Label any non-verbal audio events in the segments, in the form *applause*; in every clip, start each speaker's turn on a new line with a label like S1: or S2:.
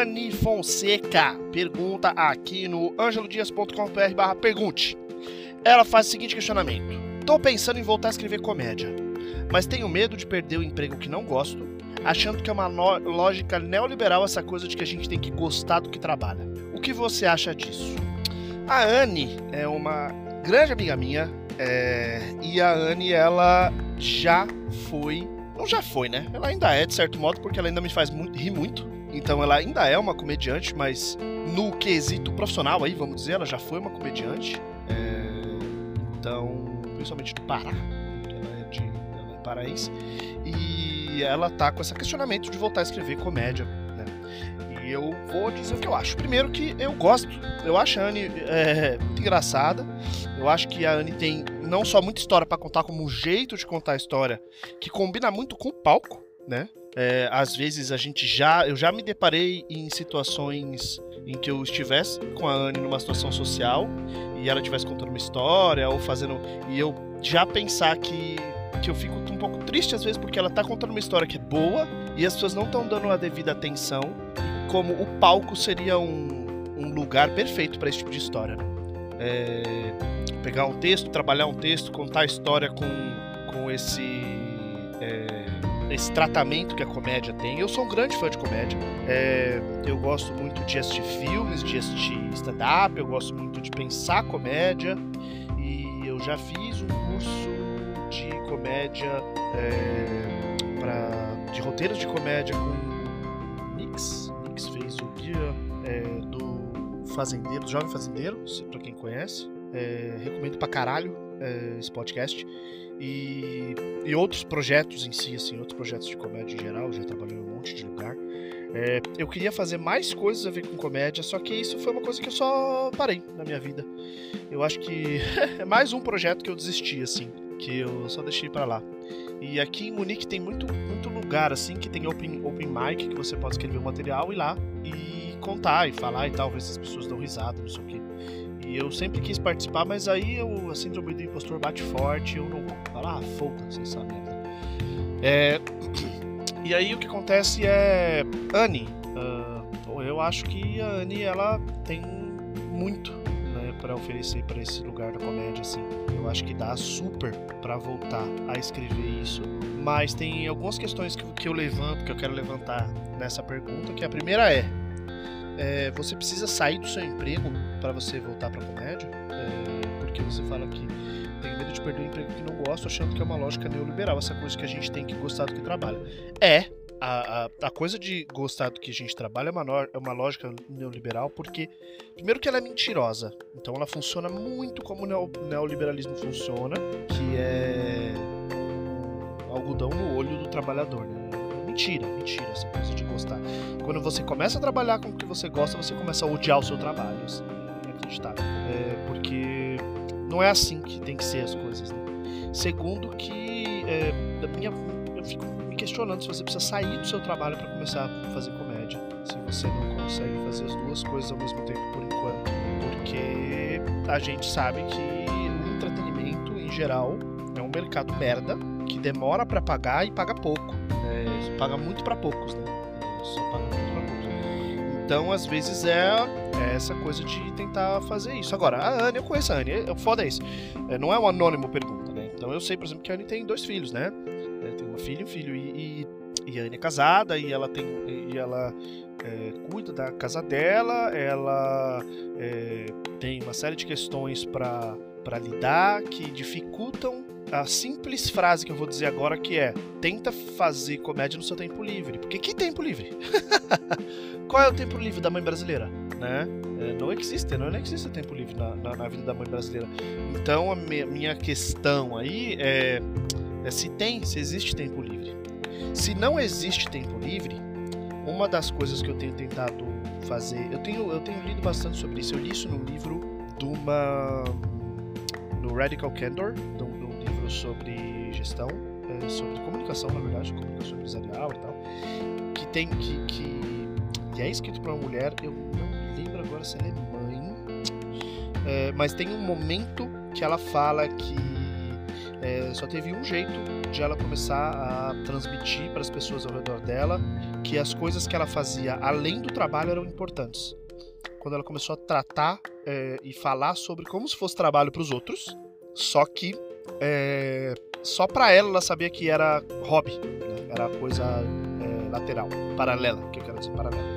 S1: Anne Fonseca pergunta aqui no angelodias.com.br pergunte. Ela faz o seguinte questionamento. Tô pensando em voltar a escrever comédia, mas tenho medo de perder o emprego que não gosto, achando que é uma lógica neoliberal essa coisa de que a gente tem que gostar do que trabalha. O que você acha disso? A Anne é uma grande amiga minha, é, e a Anne, ela já foi. Não já foi, né? Ela ainda é, de certo modo, porque ela ainda me faz muito, rir muito. Então ela ainda é uma comediante, mas no quesito profissional aí, vamos dizer, ela já foi uma comediante. É, então, principalmente do Pará, ela é de ela é paraense. E ela tá com esse questionamento de voltar a escrever comédia eu vou dizer o que eu acho. Primeiro que eu gosto, eu acho a Anne é, engraçada. Eu acho que a Anne tem não só muita história para contar, como um jeito de contar a história que combina muito com o palco, né? É, às vezes a gente já, eu já me deparei em situações em que eu estivesse com a Anne numa situação social e ela estivesse contando uma história ou fazendo e eu já pensar que que eu fico um pouco triste às vezes porque ela tá contando uma história que é boa e as pessoas não estão dando a devida atenção como o palco seria um, um lugar perfeito para esse tipo de história. Né? É, pegar um texto, trabalhar um texto, contar a história com, com esse, é, esse tratamento que a comédia tem. Eu sou um grande fã de comédia. É, eu gosto muito de assistir filmes, de assistir stand-up, eu gosto muito de pensar comédia. E eu já fiz um curso de comédia, é, pra, de roteiros de comédia com Mix, fez o guia é, do fazendeiro, do jovem fazendeiro, para quem conhece. É, recomendo pra caralho esse podcast. E, e outros projetos em si, assim, outros projetos de comédia em geral, já trabalhei em um monte de lugar. É, eu queria fazer mais coisas a ver com comédia, só que isso foi uma coisa que eu só parei na minha vida. Eu acho que *laughs* é mais um projeto que eu desisti, assim, que eu só deixei para lá. E aqui em Munique tem muito, muito lugar assim que tem open, open mic que você pode escrever o material e ir lá e contar e falar e tal, ver se as pessoas dão risada, não sei o que. E eu sempre quis participar, mas aí eu, a síndrome do impostor bate forte, eu não vou falar, ah, foda-se essa merda. É, *clears throat* e aí o que acontece é. Anne, uh, eu acho que a Anne ela tem muito né, para oferecer para esse lugar da comédia, assim. Eu acho que dá super para voltar a escrever isso. Mas tem algumas questões que, que eu levanto, que eu quero levantar nessa pergunta, que a primeira é, é você precisa sair do seu emprego para você voltar para comédia? É, porque você fala que tem medo de perder o emprego que não gosta, achando que é uma lógica neoliberal, essa coisa que a gente tem que gostar do que trabalha. É, a, a, a, coisa de gostar do que a gente trabalha é uma, é uma lógica neoliberal, porque, primeiro, que ela é mentirosa. Então, ela funciona muito como o neoliberalismo funciona, que é algodão no olho do trabalhador. Né? Mentira, mentira essa coisa de gostar. Quando você começa a trabalhar com o que você gosta, você começa a odiar o seu trabalho. Assim, é. É porque não é assim que tem que ser as coisas. Né? Segundo, que é, da minha, eu fico questionando se você precisa sair do seu trabalho para começar a fazer comédia. Se você não consegue fazer as duas coisas ao mesmo tempo por enquanto. Porque a gente sabe que o entretenimento, em geral, é um mercado merda que demora para pagar e paga pouco. É, paga muito para poucos, né? Só paga muito pra poucos. Então, às vezes, é, é, essa coisa de tentar fazer isso. Agora, a Anne, eu conheço a Anne, é, foda isso. É, não é um anônimo pergunta, né? Então eu sei, por exemplo, que a Anne tem dois filhos, né? É, tem uma filha e um filho. E, e, e, a Anne é casada e ela tem. E ela é, cuida da casa dela, ela é, tem uma série de questões para lidar que dificultam a simples frase que eu vou dizer agora que é tenta fazer comédia no seu tempo livre. Porque que tempo livre? *laughs* Qual é o tempo livre da mãe brasileira? Né? É, não existe, não existe tempo livre na, na, na, vida da mãe brasileira. Então a minha questão aí é é se tem, se existe tempo livre. Se não existe tempo livre, uma das coisas que eu tenho tentado fazer, eu tenho, eu tenho lido bastante sobre isso. Eu li isso no livro de uma no Radical Candor, de um, sobre gestão, é, sobre comunicação, na verdade, comunicação empresarial e tal, que tem que, que, é escrito para uma mulher. Eu não lembro agora se ela é mãe, é, mas tem um momento que ela fala que é, só teve um jeito de ela começar a transmitir para as pessoas ao redor dela que as coisas que ela fazia além do trabalho eram importantes. Quando ela começou a tratar é, e falar sobre como se fosse trabalho para os outros, só que é, só para ela ela sabia que era hobby, né? era coisa é, lateral, paralela, que eu quero dizer paralela,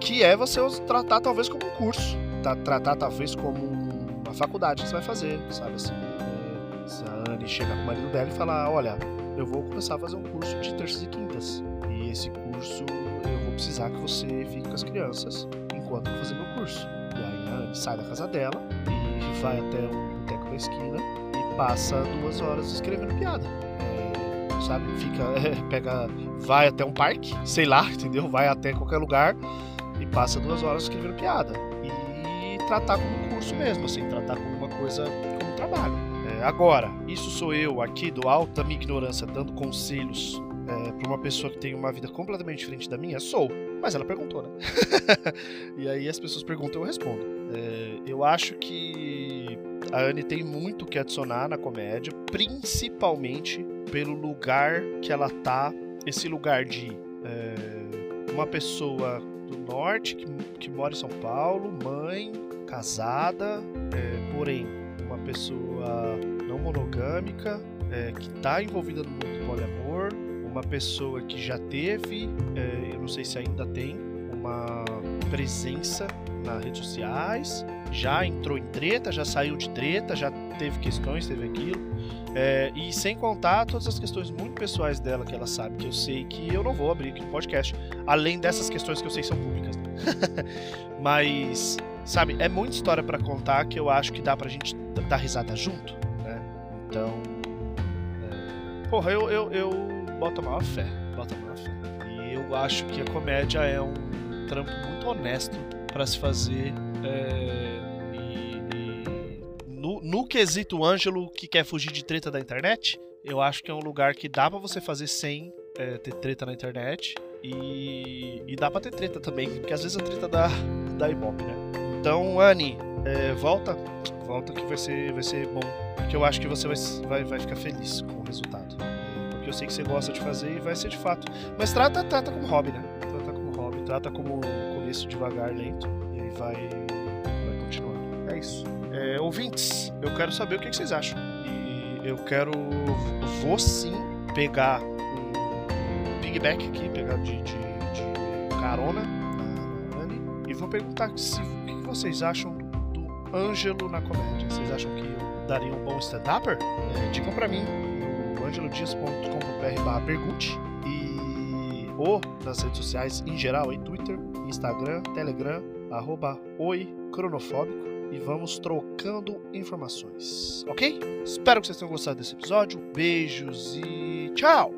S1: que é você tratar talvez como um curso, tá, tratar talvez como uma faculdade que você vai fazer, sabe assim. É, a Anne chegar com o marido dela e falar, olha, eu vou começar a fazer um curso de terças e quintas e esse curso eu vou precisar que você fique com as crianças enquanto eu fazer meu curso. E aí a Anne sai da casa dela e vai até um boteco da esquina passa duas horas escrevendo piada. Sabe? Fica, *laughs* é, pega, vai até um parque, sei lá, *laughs* entendeu? Vai até qualquer lugar e passa duas horas escrevendo piada. E tratar como curso mesmo, assim, tratar como uma coisa, como trabalho. É, agora, isso sou eu aqui do alto da minha ignorância dando conselhos é, para uma pessoa que tem uma vida completamente diferente da minha? Sou. Mas ela perguntou, né? *laughs* e aí as pessoas perguntam eu respondo. É, eu acho que a Anne tem muito que adicionar na comédia, principalmente pelo lugar que ela tá. Esse lugar de é, uma pessoa do norte que, que mora em São Paulo, mãe, casada, é, porém uma pessoa não monogâmica, é, que está envolvida no mundo do poliamor, uma pessoa que já teve, é, eu não sei se ainda tem, uma presença nas redes sociais, já entrou em treta, já saiu de treta, já teve questões, teve aquilo. É, e sem contar todas as questões muito pessoais dela que ela sabe, que eu sei que eu não vou abrir aqui no podcast, além dessas questões que eu sei são públicas. Né? *laughs* Mas, sabe, é muita história para contar que eu acho que dá pra gente dar risada junto, né? Então, é, porra, eu, eu, eu boto a maior fé, boto a maior fé. E eu acho que a comédia é um trampo muito honesto para se fazer. É, e, e no, no quesito Ângelo que quer fugir de treta da internet, eu acho que é um lugar que dá para você fazer sem é, ter treta na internet. E, e dá pra ter treta também, porque às vezes a treta dá, dá ibope, né? Então, Anne, é, volta, volta que vai ser, vai ser bom. Porque eu acho que você vai, vai, vai ficar feliz com o resultado. Eu sei que você gosta de fazer e vai ser de fato. Mas trata, trata como hobby, né? Trata como hobby, trata como começo devagar, lento. E aí vai, vai continuando. É isso. É, ouvintes, eu quero saber o que, que vocês acham. E eu quero. Vou sim pegar piggyback aqui, pegar de, de, de carona na Anne, e vou perguntar se, o que vocês acham do Ângelo na comédia. Vocês acham que eu daria um bom stand-upper? É, digam pra mim angelodias.com.br pergunte e ou nas redes sociais em geral, em Twitter, Instagram, Telegram, arroba oi cronofóbico e vamos trocando informações, ok? Espero que vocês tenham gostado desse episódio. Beijos e tchau!